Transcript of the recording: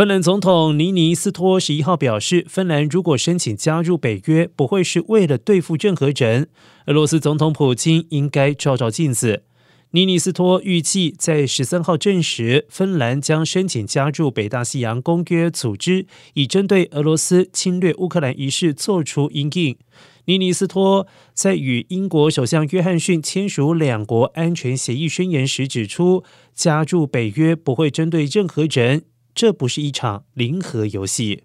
芬兰总统尼尼斯托十一号表示，芬兰如果申请加入北约，不会是为了对付任何人。俄罗斯总统普京应该照照镜子。尼尼斯托预计在十三号证实，芬兰将申请加入北大西洋公约组织，以针对俄罗斯侵略乌克兰一事做出应应。尼尼斯托在与英国首相约翰逊签署两国安全协议宣言时指出，加入北约不会针对任何人，这不是一场零和游戏。